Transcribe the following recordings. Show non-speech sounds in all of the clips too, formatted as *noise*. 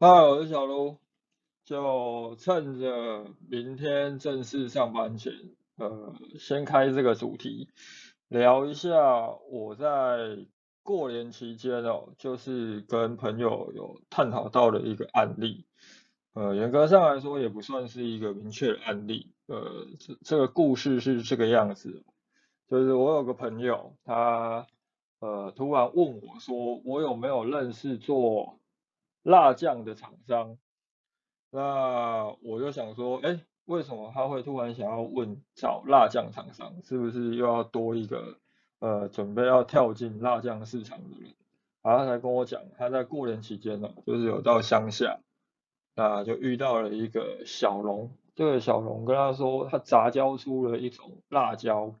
嗨，我是小卢，就趁着明天正式上班前，呃，先开这个主题，聊一下我在过年期间哦，就是跟朋友有探讨到的一个案例，呃，严格上来说也不算是一个明确的案例，呃，这这个故事是这个样子，就是我有个朋友，他呃突然问我说，我有没有认识做辣酱的厂商，那我就想说，哎，为什么他会突然想要问找辣酱厂商？是不是又要多一个呃准备要跳进辣酱市场的人？然后他才跟我讲，他在过年期间呢，就是有到乡下，那就遇到了一个小龙，这个小龙跟他说，他杂交出了一种辣椒，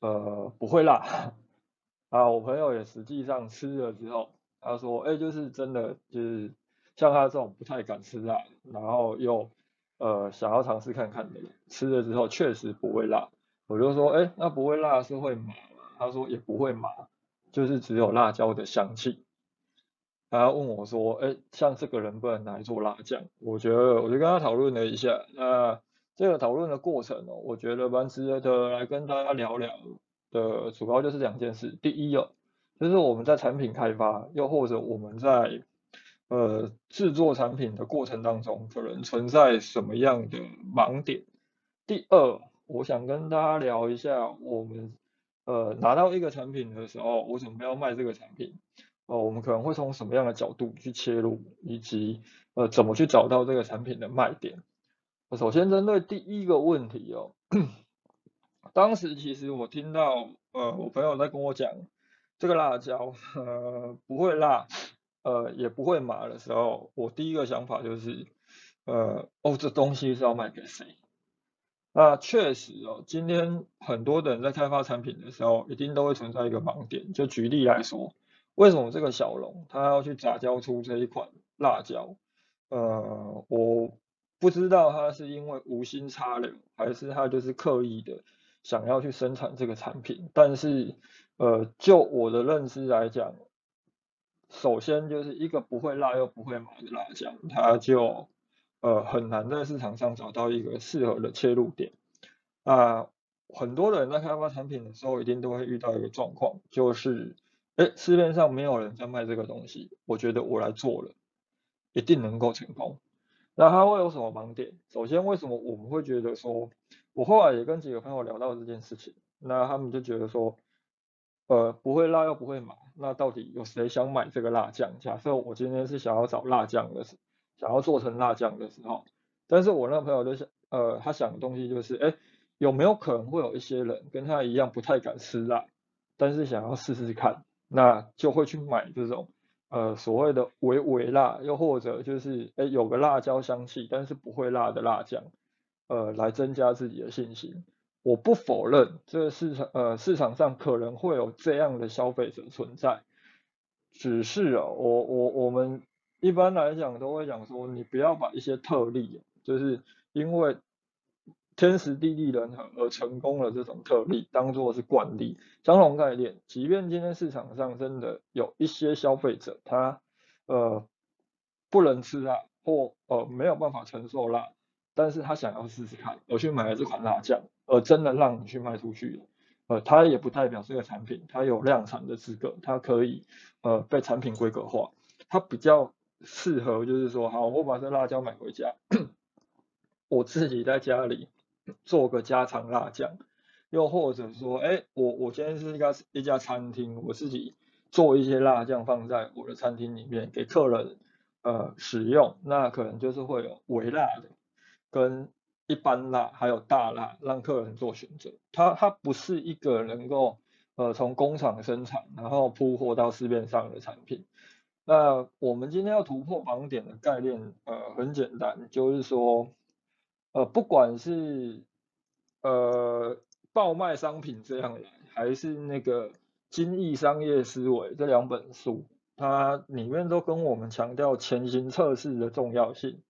呃，不会辣，*laughs* 啊，我朋友也实际上吃了之后。他说：“哎，就是真的，就是像他这种不太敢吃辣，然后又呃想要尝试看看的，吃了之后确实不会辣。”我就说：“哎，那不会辣是会麻吗？”他说：“也不会麻，就是只有辣椒的香气。”他问我说：“哎，像这个人不能拿来做辣酱？”我觉得，我就跟他讨论了一下。那这个讨论的过程哦，我觉得蛮值得的来跟大家聊聊的，主要就是两件事。第一哦。就是我们在产品开发，又或者我们在呃制作产品的过程当中，可能存在什么样的盲点？第二，我想跟大家聊一下，我们呃拿到一个产品的时候，我准备要卖这个产品，呃，我们可能会从什么样的角度去切入，以及呃怎么去找到这个产品的卖点。首先针对第一个问题哦，*coughs* 当时其实我听到呃我朋友在跟我讲。这个辣椒，呃，不会辣，呃，也不会麻的时候，我第一个想法就是，呃，哦，这东西是要卖给谁？那确实哦，今天很多的人在开发产品的时候，一定都会存在一个盲点。就举例来说，为什么这个小龙他要去杂交出这一款辣椒？呃，我不知道他是因为无心插柳，还是他就是刻意的想要去生产这个产品，但是。呃，就我的认知来讲，首先就是一个不会辣又不会麻的辣酱，它就呃很难在市场上找到一个适合的切入点。啊，很多人在开发产品的时候，一定都会遇到一个状况，就是，哎，市面上没有人在卖这个东西，我觉得我来做了，一定能够成功。那它会有什么盲点？首先，为什么我们会觉得说，我后来也跟几个朋友聊到这件事情，那他们就觉得说。呃，不会辣又不会麻，那到底有谁想买这个辣酱？假设我今天是想要找辣酱的时，想要做成辣酱的时候，但是我那朋友就想，呃，他想的东西就是，哎，有没有可能会有一些人跟他一样不太敢吃辣，但是想要试试看，那就会去买这种，呃，所谓的微微辣，又或者就是，哎，有个辣椒香气，但是不会辣的辣酱，呃，来增加自己的信心。我不否认这个市场，呃，市场上可能会有这样的消费者存在，只是啊，我我我们一般来讲都会讲说，你不要把一些特例，就是因为天时地利人和而成功的这种特例，当做是惯例。相同概念，即便今天市场上真的有一些消费者，他呃不能吃辣，或呃没有办法承受辣。但是他想要试试看，我去买了这款辣酱，而真的让你去卖出去，呃，它也不代表这个产品它有量产的资格，它可以呃被产品规格化，它比较适合就是说，好，我把这辣椒买回家，*clears throat* 我自己在家里做个家常辣酱，又或者说，哎，我我今天是一家一家餐厅，我自己做一些辣酱放在我的餐厅里面给客人呃使用，那可能就是会有微辣的。跟一般辣还有大辣，让客人做选择。它它不是一个能够呃从工厂生产，然后铺货到市面上的产品。那我们今天要突破盲点的概念，呃很简单，就是说呃不管是呃爆卖商品这样来，还是那个精益商业思维这两本书，它里面都跟我们强调前行测试的重要性。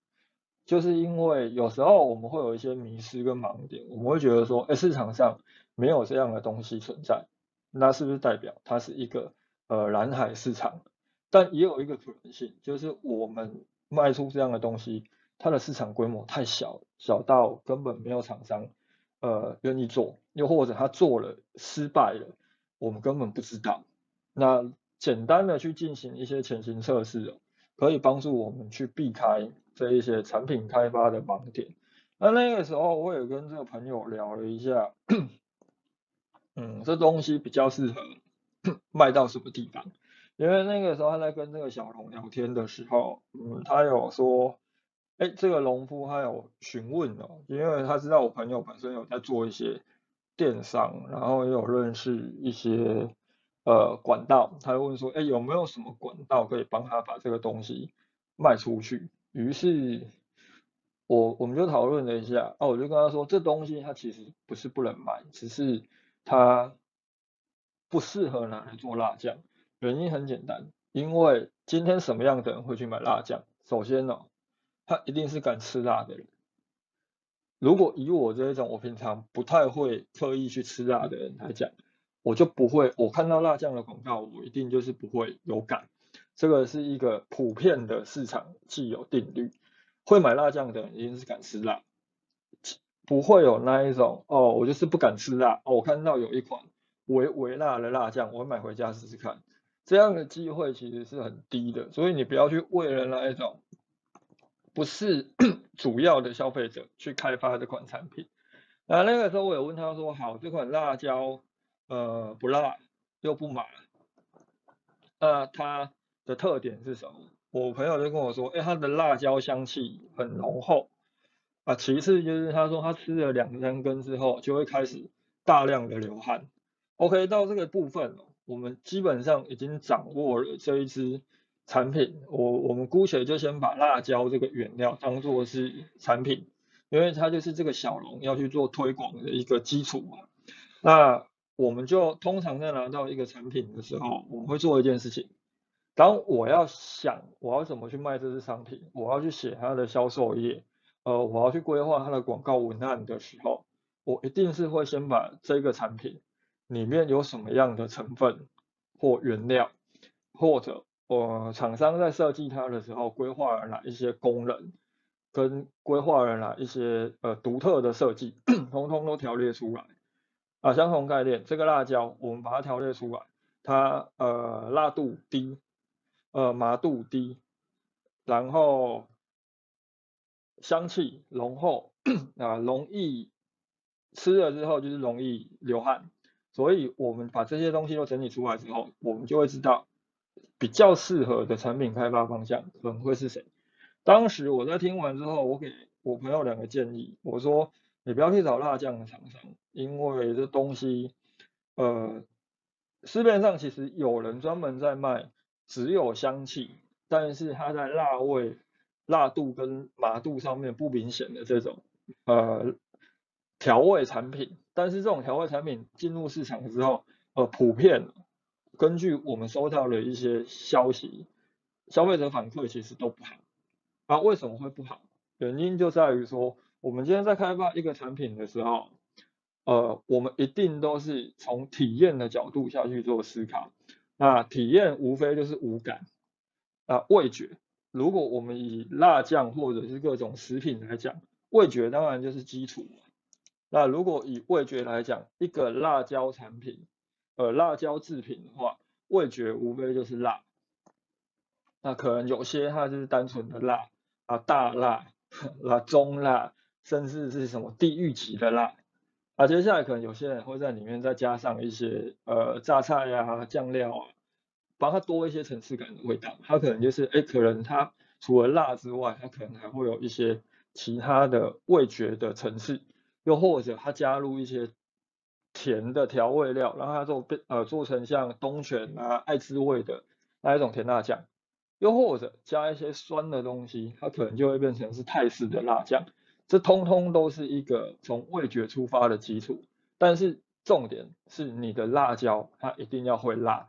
就是因为有时候我们会有一些迷失跟盲点，我们会觉得说，哎，市场上没有这样的东西存在，那是不是代表它是一个呃蓝海市场？但也有一个可能性，就是我们卖出这样的东西，它的市场规模太小，小到根本没有厂商呃愿意做，又或者他做了失败了，我们根本不知道。那简单的去进行一些前行测试，可以帮助我们去避开这一些产品开发的盲点。那那个时候我也跟这个朋友聊了一下，嗯，这东西比较适合 *clears throat* 卖到什么地方？因为那个时候他在跟这个小龙聊天的时候，嗯，他有说，哎，这个农夫他有询问哦，因为他知道我朋友本身有在做一些电商，然后也有认识一些呃管道，他就问说，哎，有没有什么管道可以帮他把这个东西卖出去？于是，我我们就讨论了一下，哦，我就跟他说，这东西它其实不是不能卖，只是它不适合拿来做辣酱。原因很简单，因为今天什么样的人会去买辣酱？首先呢，他一定是敢吃辣的人。如果以我这种我平常不太会特意去吃辣的人来讲，我就不会，我看到辣酱的广告，我一定就是不会有感。这个是一个普遍的市场既有定律，会买辣酱的人一定是敢吃辣，不会有那一种哦，我就是不敢吃辣。哦，我看到有一款微微辣的辣酱，我买回家试试看。这样的机会其实是很低的，所以你不要去为了那一种不是 *coughs* 主要的消费者去开发这款产品。那那个时候我有问他说：“好，这款辣椒呃不辣又不麻，那他的特点是什么？”我朋友就跟我说：“哎，它的辣椒香气很浓厚啊。其次就是他说他吃了两三根之后就会开始大量的流汗。OK，到这个部分。”我们基本上已经掌握了这一支产品，我我们姑且就先把辣椒这个原料当做是产品，因为它就是这个小龙要去做推广的一个基础嘛。那我们就通常在拿到一个产品的时候，我们会做一件事情，当我要想我要怎么去卖这支商品，我要去写它的销售页，呃，我要去规划它的广告文案的时候，我一定是会先把这个产品。里面有什么样的成分或原料，或者我厂商在设计它的时候规划了哪一些功能，跟规划了哪一些呃独特的设计，*clears throat* 通通都条列出来啊。相同概念，这个辣椒我们把它条列出来，它呃辣度低，呃麻度低，然后香气浓厚 *coughs* 啊，容易吃了之后就是容易流汗。所以，我们把这些东西都整理出来之后，我们就会知道比较适合的产品开发方向可能会是谁。当时我在听完之后，我给我朋友两个建议，我说你不要去找辣酱的厂商，因为这东西，呃，市面上其实有人专门在卖只有香气，但是它在辣味、辣度跟麻度上面不明显的这种，呃。调味产品，但是这种调味产品进入市场之后，呃，普遍根据我们收到的一些消息，消费者反馈其实都不好。啊，为什么会不好？原因就在于说，我们今天在开发一个产品的时候，呃，我们一定都是从体验的角度下去做思考。那体验无非就是五感啊，味觉。如果我们以辣酱或者是各种食品来讲，味觉当然就是基础。那如果以味觉来讲，一个辣椒产品，呃，辣椒制品的话，味觉无非就是辣。那可能有些它就是单纯的辣啊，大辣、*laughs* 辣中辣，甚至是什么地狱级的辣。啊，接下来可能有些人会在里面再加上一些呃榨菜呀、酱料啊，帮它多一些层次感的味道。它可能就是，哎，可能它除了辣之外，它可能还会有一些其他的味觉的层次。又或者他加入一些甜的调味料，让它做变呃做成像东泉啊爱滋味的那一种甜辣酱，又或者加一些酸的东西，它可能就会变成是泰式的辣酱。这通通都是一个从味觉出发的基础，但是重点是你的辣椒它一定要会辣，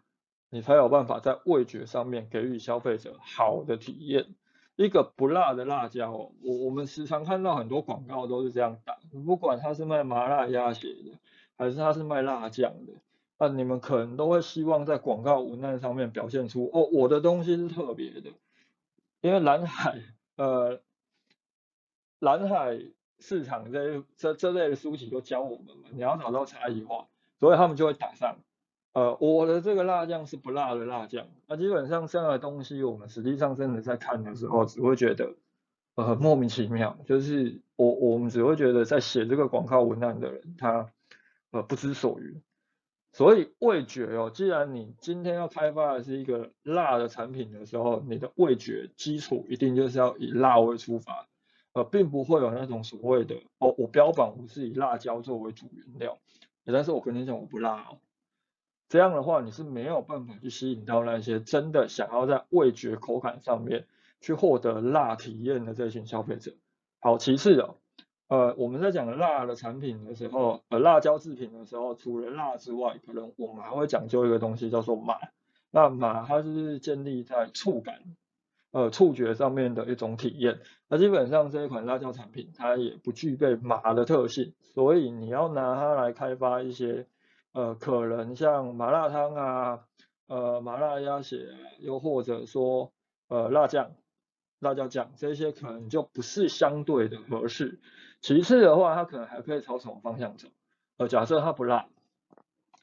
你才有办法在味觉上面给予消费者好的体验。一个不辣的辣椒，我我们时常看到很多广告都是这样打，不管他是卖麻辣鸭血的，还是他是卖辣酱的，那你们可能都会希望在广告文案上面表现出，哦，我的东西是特别的，因为蓝海呃蓝海市场这这这类的书籍都教我们嘛，你要找到差异化，所以他们就会打上。呃，我的这个辣酱是不辣的辣酱。那基本上这样的东西，我们实际上真的在看的时候，只会觉得呃莫名其妙。就是我我们只会觉得在写这个广告文案的人，他呃不知所云。所以味觉哦，既然你今天要开发的是一个辣的产品的时候，你的味觉基础一定就是要以辣味出发，呃，并不会有那种所谓的哦，我标榜我是以辣椒作为主原料，但是我跟你讲我不辣哦。这样的话，你是没有办法去吸引到那些真的想要在味觉口感上面去获得辣体验的这群消费者。好，其次哦，呃，我们在讲辣的产品的时候，呃，辣椒制品的时候，除了辣之外，可能我们还会讲究一个东西叫做麻。那麻它是建立在触感，呃，触觉上面的一种体验。那基本上这一款辣椒产品，它也不具备麻的特性，所以你要拿它来开发一些。呃，可能像麻辣烫啊，呃，麻辣鸭血，又或者说呃辣酱、辣椒酱这些，可能就不是相对的合适。其次的话，它可能还可以朝什么方向走？呃，假设它不辣，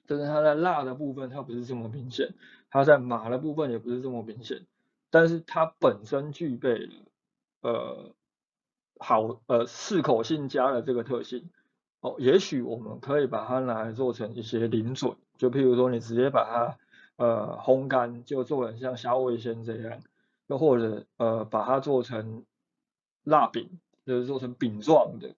就是它在辣的部分它不是这么明显，它在麻的部分也不是这么明显，但是它本身具备了呃好呃适口性佳的这个特性。哦，也许我们可以把它拿来做成一些零嘴，就譬如说你直接把它呃烘干，就做成像虾味鲜这样，又或者呃把它做成蜡饼，就是做成饼状的，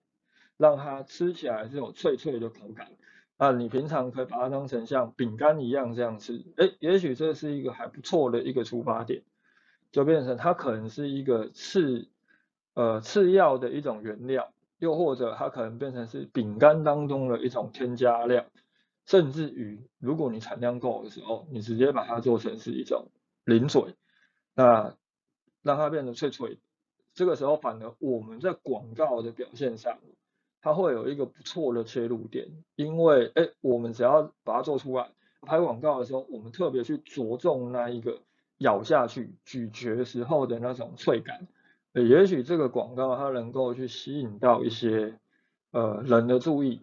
让它吃起来是有脆脆的口感。那，你平常可以把它当成像饼干一样这样吃，哎，也许这是一个还不错的一个出发点，就变成它可能是一个次呃次要的一种原料。又或者它可能变成是饼干当中的一种添加量，甚至于如果你产量够的时候，你直接把它做成是一种零嘴，那让它变得脆脆，这个时候反而我们在广告的表现上，它会有一个不错的切入点，因为哎，我们只要把它做出来，拍广告的时候，我们特别去着重那一个咬下去、咀嚼时候的那种脆感。也许这个广告它能够去吸引到一些呃人的注意，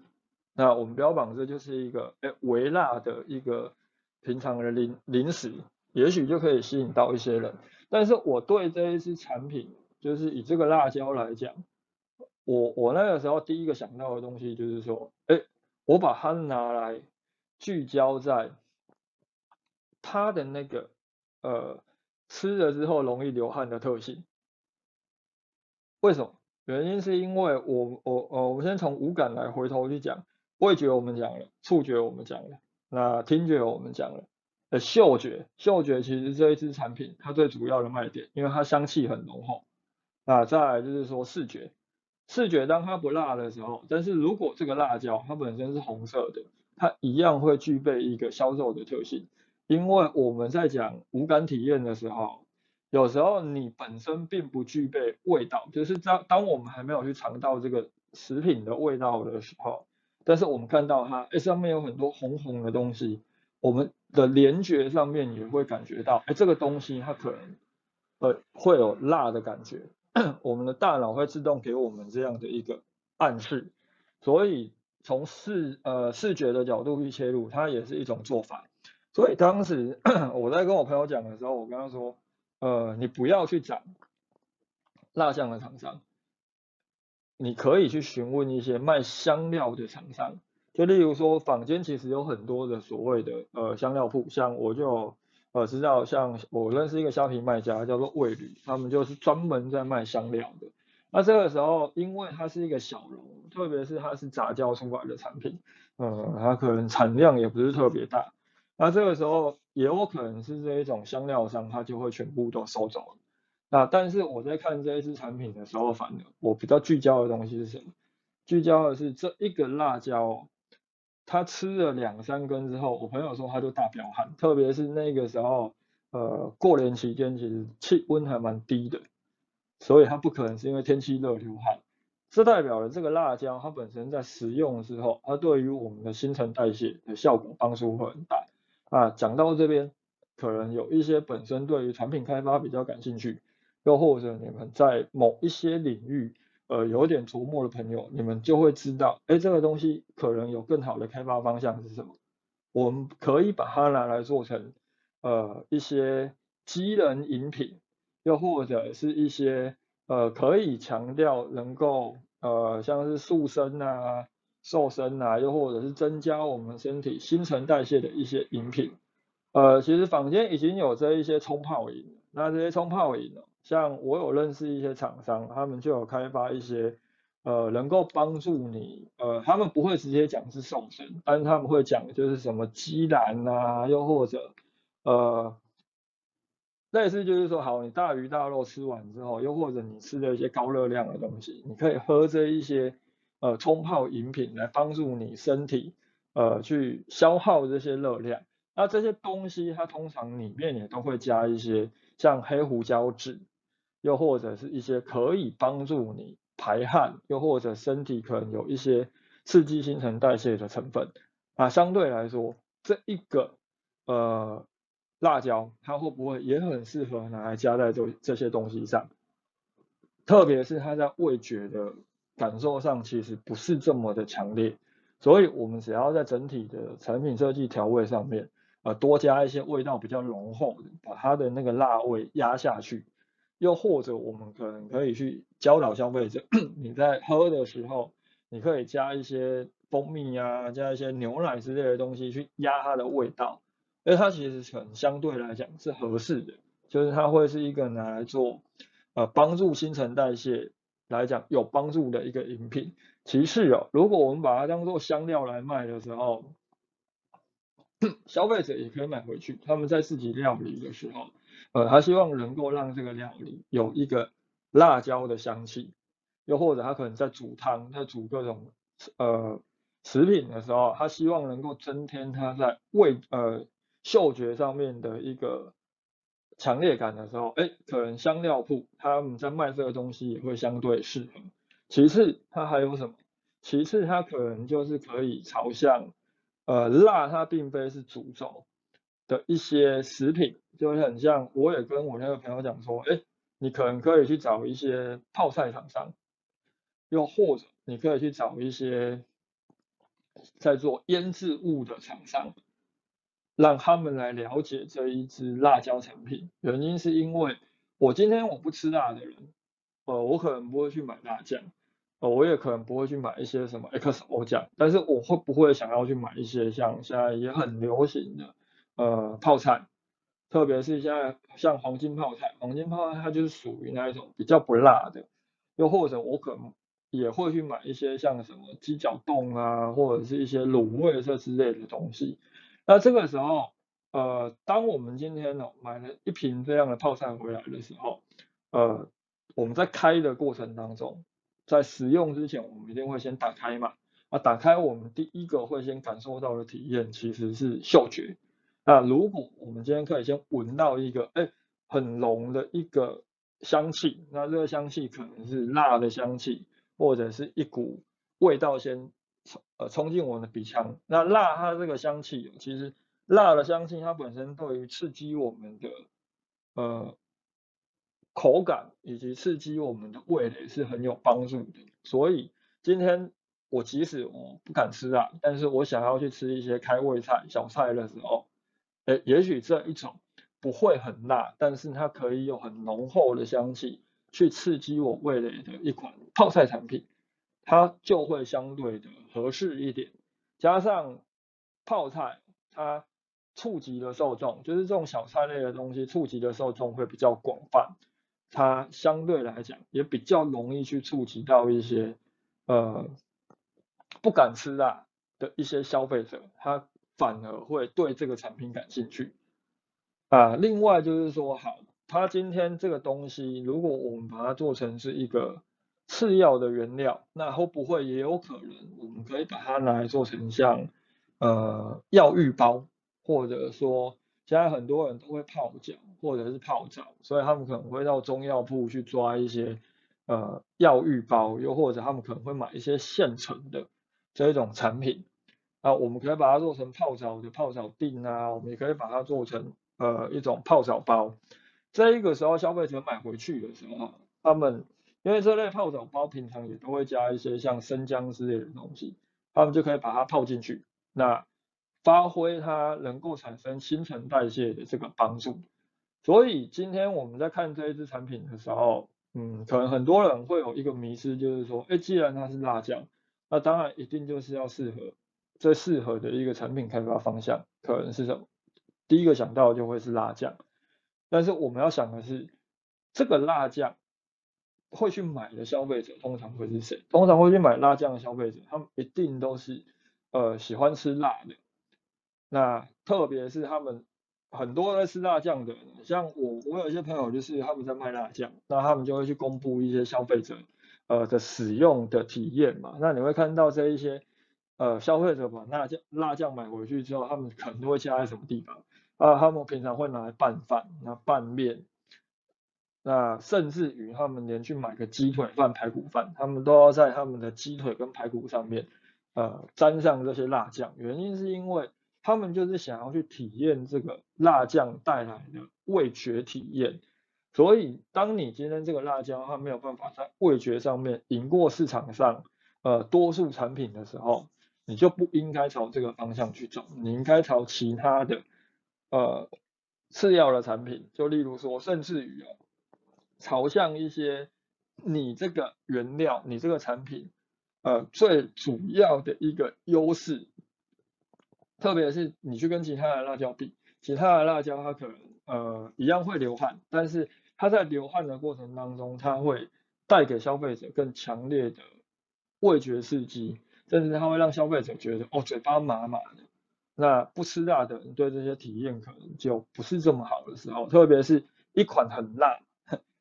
那我们标榜这就是一个哎微辣的一个平常的零零食，也许就可以吸引到一些人。但是我对这一支产品，就是以这个辣椒来讲，我我那个时候第一个想到的东西就是说，哎，我把它拿来聚焦在它的那个呃吃了之后容易流汗的特性。为什么？原因是因为我我呃，我们先从五感来回头去讲，味觉我们讲了，触觉我们讲了，那听觉我们讲了，呃，嗅觉，嗅觉其实这一支产品它最主要的卖点，因为它香气很浓厚。那再来就是说视觉，视觉当它不辣的时候，但是如果这个辣椒它本身是红色的，它一样会具备一个销售的特性，因为我们在讲五感体验的时候。有时候你本身并不具备味道，就是当当我们还没有去尝到这个食品的味道的时候，但是我们看到它，哎，上面有很多红红的东西，我们的联觉上面也会感觉到，哎，这个东西它可能，呃，会有辣的感觉，我们的大脑会自动给我们这样的一个暗示，所以从视呃视觉的角度去切入，它也是一种做法。所以当时 *coughs* 我在跟我朋友讲的时候，我跟他说。呃，你不要去找蜡像的厂商，你可以去询问一些卖香料的厂商，就例如说坊间其实有很多的所谓的呃香料铺，像我就呃知道，像我认识一个虾皮卖家叫做味旅，他们就是专门在卖香料的。那这个时候，因为它是一个小楼，特别是它是杂交出来的产品，呃，它可能产量也不是特别大。那这个时候也有可能是这一种香料商，他就会全部都收走了。那但是我在看这一支产品的时候，反而我比较聚焦的东西是什么？聚焦的是这一个辣椒，他吃了两三根之后，我朋友说他就大飙汗，特别是那个时候，呃，过年期间其实气温还蛮低的，所以他不可能是因为天气热流汗。这代表了这个辣椒它本身在食用之后，它对于我们的新陈代谢的效果帮助会很大。啊，讲到这边，可能有一些本身对于产品开发比较感兴趣，又或者你们在某一些领域，呃，有点琢磨的朋友，你们就会知道，哎，这个东西可能有更好的开发方向是什么？我们可以把它拿来做成，呃，一些机能饮品，又或者是一些，呃，可以强调能够，呃，像是塑身啊、瘦身啊，又或者是增加我们身体新陈代谢的一些饮品。呃，其实坊间已经有这一些冲泡饮，那这些冲泡饮呢，像我有认识一些厂商，他们就有开发一些，呃，能够帮助你，呃，他们不会直接讲是瘦身，但是他们会讲就是什么鸡卵啊，又或者，呃，类似就是说，好，你大鱼大肉吃完之后，又或者你吃了一些高热量的东西，你可以喝这一些，呃，冲泡饮品来帮助你身体，呃，去消耗这些热量。那这些东西，它通常里面也都会加一些像黑胡椒籽，又或者是一些可以帮助你排汗，又或者身体可能有一些刺激新陈代谢的成分。啊，相对来说，这一个呃辣椒，它会不会也很适合拿来加在这这些东西上？特别是它在味觉的感受上，其实不是这么的强烈，所以我们只要在整体的产品设计调味上面。呃，多加一些味道比较浓厚，把它的那个辣味压下去。又或者我们可能可以去教导消费者，*coughs* 你在喝的时候，你可以加一些蜂蜜啊，加一些牛奶之类的东西去压它的味道。因为它其实可能相对来讲是合适的，就是它会是一个拿来做呃帮助新陈代谢来讲有帮助的一个饮品。其次哦，如果我们把它当做香料来卖的时候，*clears throat* 消费者也可以买回去，他们在自己料理的时候，呃，他希望能够让这个料理有一个辣椒的香气，又或者他可能在煮汤、在煮各种呃食品的时候，他希望能够增添他在味呃嗅觉上面的一个强烈感的时候，哎，可能香料铺他们在卖这个东西也会相对适合。其次，它还有什么？其次，它可能就是可以朝向。呃，辣它并非是主轴的一些食品，就很像，我也跟我那个朋友讲说，哎，你可能可以去找一些泡菜厂商，又或者你可以去找一些在做腌制物的厂商，让他们来了解这一支辣椒产品。原因是因为我今天我不吃辣的人，呃，我可能不会去买辣酱。呃，我也可能不会去买一些什么 XO 酱，但是我会不会想要去买一些像现在也很流行的呃泡菜，特别是现在像黄金泡菜，黄金泡菜它就是属于那一种比较不辣的，又或者我可能也会去买一些像什么鸡脚冻啊，或者是一些卤味这之类的东西。那这个时候，呃，当我们今天呢买了一瓶这样的泡菜回来的时候，呃，我们在开的过程当中。在使用之前，我们一定会先打开嘛。啊，打开我们第一个会先感受到的体验其实是嗅觉。那如果我们今天可以先闻到一个，哎，很浓的一个香气，那这个香气可能是辣的香气，或者是一股味道先冲呃冲进我们的鼻腔。那辣它这个香气，其实辣的香气它本身对于刺激我们的呃。口感以及刺激我们的味蕾是很有帮助的，所以今天我即使我不敢吃辣，但是我想要去吃一些开胃菜、小菜的时候，诶，也许这一种不会很辣，但是它可以有很浓厚的香气去刺激我味蕾的一款泡菜产品，它就会相对的合适一点。加上泡菜，它触及的受众，就是这种小菜类的东西，触及的受众会比较广泛。它相对来讲也比较容易去触及到一些呃不敢吃辣的一些消费者，他反而会对这个产品感兴趣啊。另外就是说，好，它今天这个东西，如果我们把它做成是一个次要的原料，那会不会也有可能我们可以把它拿来做成像呃药浴包，或者说。现在很多人都会泡脚或者是泡澡，所以他们可能会到中药铺去抓一些呃药浴包，又或者他们可能会买一些现成的这一种产品啊，我们可以把它做成泡澡的泡澡锭啊，我们也可以把它做成呃一种泡澡包。这一个时候消费者买回去的时候，他们因为这类泡澡包平常也都会加一些像生姜之类的东西，他们就可以把它泡进去，那发挥它能够产生新陈代谢的这个帮助。所以今天我们在看这一支产品的时候，嗯，可能很多人会有一个迷思，就是说，哎，既然它是辣酱，那当然一定就是要适合最适合的一个产品开发方向，可能是什么？第一个想到就会是辣酱。但是我们要想的是，这个辣酱会去买的消费者通常会是谁？通常会去买辣酱的消费者，他们一定都是呃喜欢吃辣的。那特别是他们。很多在吃辣酱的人，像我，我有一些朋友就是他们在卖辣酱，那他们就会去公布一些消费者呃的使用的体验嘛。那你会看到这一些呃消费者把辣酱辣酱买回去之后，他们可能会加在什么地方啊？他们平常会拿来拌饭、那拌面，那甚至于他们连去买个鸡腿饭、排骨饭，他们都要在他们的鸡腿跟排骨上面呃沾上这些辣酱。原因是因为。他们就是想要去体验这个辣酱带来的味觉体验，所以当你今天这个辣椒它没有办法在味觉上面赢过市场上呃多数产品的时候，你就不应该朝这个方向去走，你应该朝其他的呃次要的产品，就例如说，甚至于哦，朝向一些你这个原料，你这个产品呃最主要的一个优势。特别是你去跟其他的辣椒比，其他的辣椒它可能呃一样会流汗，但是它在流汗的过程当中，它会带给消费者更强烈的味觉刺激，甚至它会让消费者觉得哦嘴巴麻麻的。那不吃辣的人对这些体验可能就不是这么好的时候，特别是一款很辣，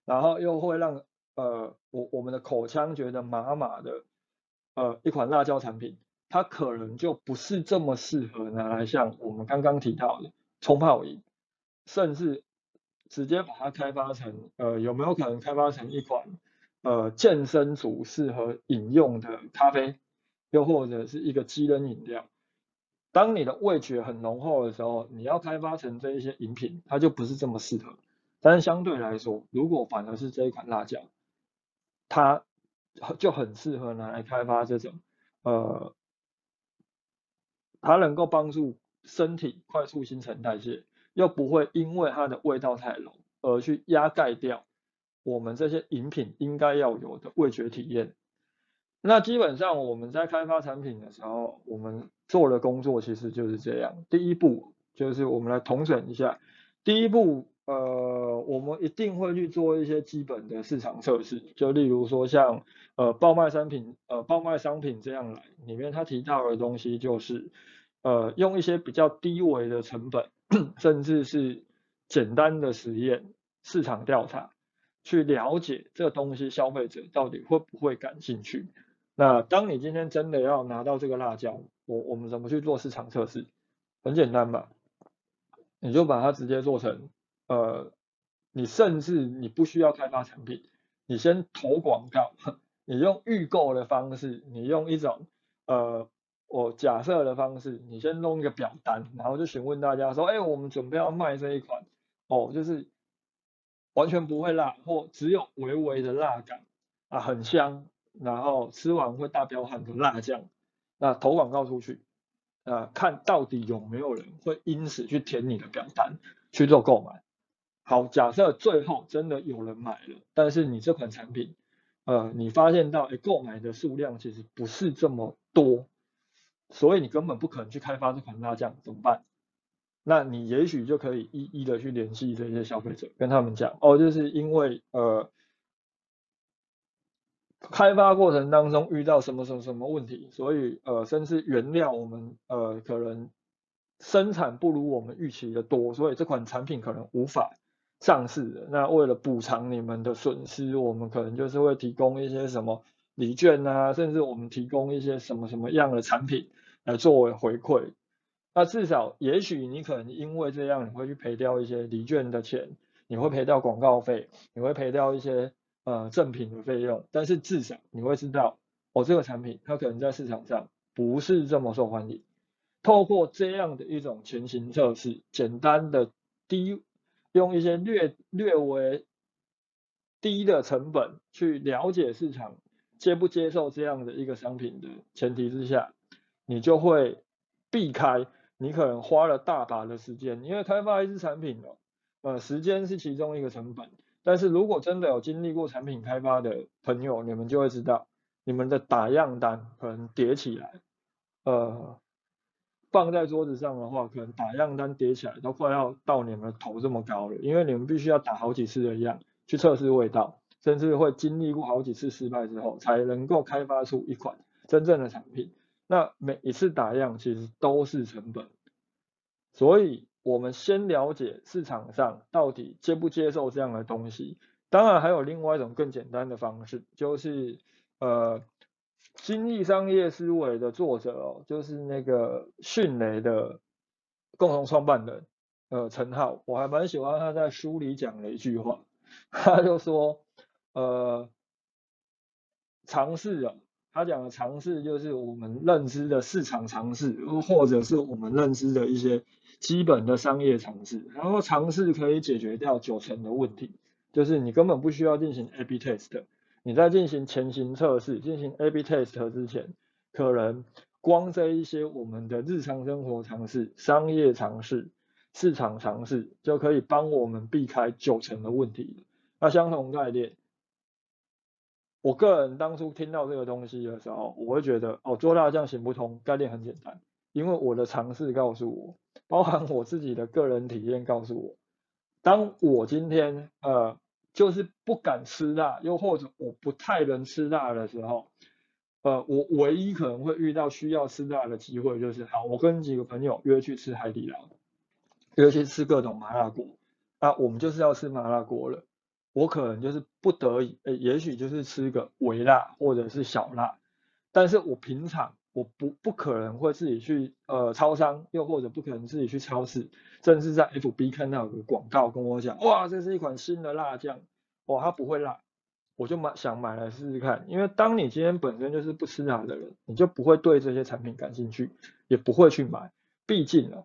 然后又会让呃我我们的口腔觉得麻麻的呃一款辣椒产品。它可能就不是这么适合拿来像我们刚刚提到的冲泡饮，甚至直接把它开发成呃有没有可能开发成一款呃健身组适合饮用的咖啡，又或者是一个机能饮料。当你的味觉很浓厚的时候，你要开发成这一些饮品，它就不是这么适合。但是相对来说，如果反而是这一款辣酱，它就很适合拿来开发这种呃。它能够帮助身体快速新陈代谢，又不会因为它的味道太浓而去压盖掉我们这些饮品应该要有的味觉体验。那基本上我们在开发产品的时候，我们做的工作其实就是这样。第一步就是我们来统整一下，第一步。呃，我们一定会去做一些基本的市场测试，就例如说像呃爆卖商品，呃爆卖商品这样来，里面他提到的东西就是，呃用一些比较低微的成本，甚至是简单的实验市场调查，去了解这东西消费者到底会不会感兴趣。那当你今天真的要拿到这个辣椒，我我们怎么去做市场测试？很简单吧，你就把它直接做成。呃，你甚至你不需要开发产品，你先投广告，*laughs* 你用预购的方式，你用一种呃我假设的方式，你先弄一个表单，然后就询问大家说，哎，我们准备要卖这一款，哦，就是完全不会辣，或只有微微的辣感啊，很香，然后吃完会大飙汗的辣酱，那投广告出去，啊，看到底有没有人会因此去填你的表单去做购买。好，假设最后真的有人买了，但是你这款产品，呃，你发现到，哎，购买的数量其实不是这么多，所以你根本不可能去开发这款辣酱，怎么办？那你也许就可以一一的去联系这些消费者，跟他们讲，哦，就是因为呃，开发过程当中遇到什么什么什么问题，所以呃，甚至原料我们呃可能生产不如我们预期的多，所以这款产品可能无法。上市的那为了补偿你们的损失，我们可能就是会提供一些什么礼券啊，甚至我们提供一些什么什么样的产品来作为回馈。那至少也许你可能因为这样，你会去赔掉一些礼券的钱，你会赔掉广告费，你会赔掉一些呃赠品的费用。但是至少你会知道，我这个产品它可能在市场上不是这么受欢迎。透过这样的一种前行测试，简单的低。用一些略略微低的成本去了解市场接不接受这样的一个商品的前提之下，你就会避开你可能花了大把的时间，因为开发一支产品哦，呃，时间是其中一个成本。但是如果真的有经历过产品开发的朋友，你们就会知道，你们的打样单可能叠起来，呃，放在桌子上的话，可能打样单叠起来都快要到你们头这么高了，因为你们必须要打好几次的样去测试味道，甚至会经历过好几次失败之后，才能够开发出一款真正的产品。那每一次打样其实都是成本，所以。我们先了解市场上到底接不接受这样的东西。当然还有另外一种更简单的方式，就是呃，新意商业思维的作者哦，就是那个迅雷的共同创办人呃陈浩，我还蛮喜欢他在书里讲的一句话，*laughs* 他就说呃，尝试啊。他讲的尝试就是我们认知的市场尝试，或者是我们认知的一些基本的商业尝试。然后尝试可以解决掉九成的问题，就是你根本不需要进行 A/B test。你在进行前行测试、进行 A/B test 之前，可能光这一些我们的日常生活尝试、商业尝试、市场尝试，就可以帮我们避开九成的问题。那相同概念。我个人当初听到这个东西的时候，我会觉得哦，做辣酱行不通，概念很简单，因为我的尝试告诉我，包含我自己的个人体验告诉我，当我今天呃就是不敢吃辣，又或者我不太能吃辣的时候，呃，我唯一可能会遇到需要吃辣的机会就是，好，我跟几个朋友约去吃海底捞，约去吃各种麻辣锅，啊，我们就是要吃麻辣锅了。我可能就是不得已，呃，也许就是吃个微辣或者是小辣，但是我平常我不不可能会自己去呃超商，又或者不可能自己去超市，甚至在 FB 看到有个广告跟我讲，哇，这是一款新的辣酱，哇，它不会辣，我就买想买来试试看，因为当你今天本身就是不吃辣的人，你就不会对这些产品感兴趣，也不会去买，毕竟呢，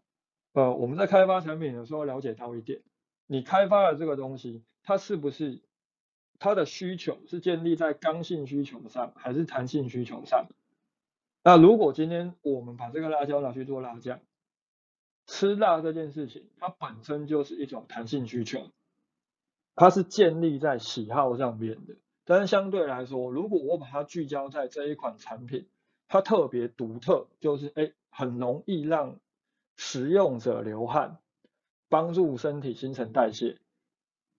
呃，我们在开发产品的时候了解到一点，你开发的这个东西。它是不是它的需求是建立在刚性需求上，还是弹性需求上？那如果今天我们把这个辣椒拿去做辣酱，吃辣这件事情，它本身就是一种弹性需求，它是建立在喜好上面的。但是相对来说，如果我把它聚焦在这一款产品，它特别独特，就是哎，很容易让食用者流汗，帮助身体新陈代谢。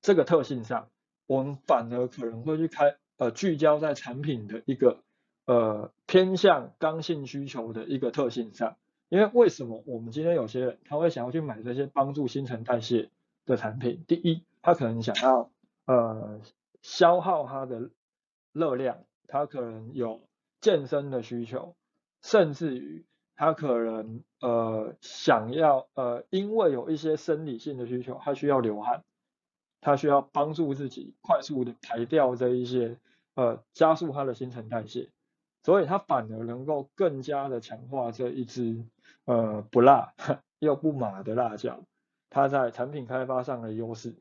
这个特性上，我们反而可能会去开呃聚焦在产品的一个呃偏向刚性需求的一个特性上，因为为什么我们今天有些人他会想要去买这些帮助新陈代谢的产品？第一，他可能想要呃消耗他的热量，他可能有健身的需求，甚至于他可能呃想要呃因为有一些生理性的需求，他需要流汗。他需要帮助自己快速的排掉这一些，呃，加速他的新陈代谢，所以它反而能够更加的强化这一支，呃，不辣又不麻的辣椒，它在产品开发上的优势。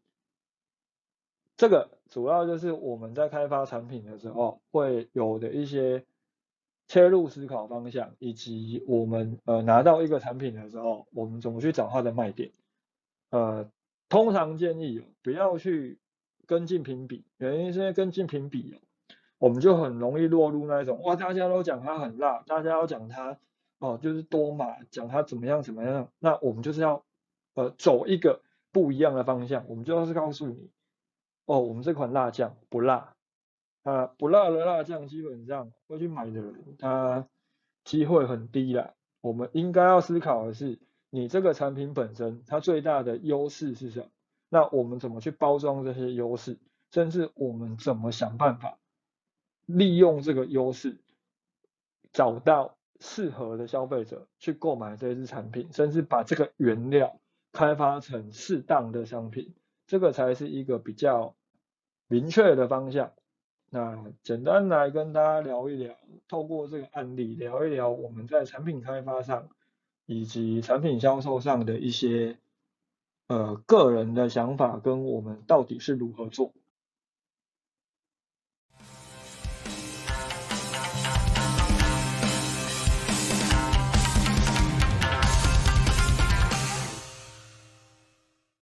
这个主要就是我们在开发产品的时候会有的一些切入思考方向，以及我们呃拿到一个产品的时候，我们怎么去找它的卖点，呃。通常建议不要去跟竞品比，原因是因为跟竞品比我们就很容易落入那种哇，大家都讲它很辣，大家要讲它哦，就是多嘛，讲它怎么样怎么样，那我们就是要呃走一个不一样的方向，我们就是告诉你哦，我们这款辣酱不辣，啊不辣的辣酱基本上会去买的人，他机会很低啦。我们应该要思考的是。你这个产品本身，它最大的优势是什么？那我们怎么去包装这些优势？甚至我们怎么想办法利用这个优势，找到适合的消费者去购买这支产品，甚至把这个原料开发成适当的商品，这个才是一个比较明确的方向。那简单来跟大家聊一聊，透过这个案例聊一聊我们在产品开发上。以及产品销售上的一些呃个人的想法跟我们到底是如何做。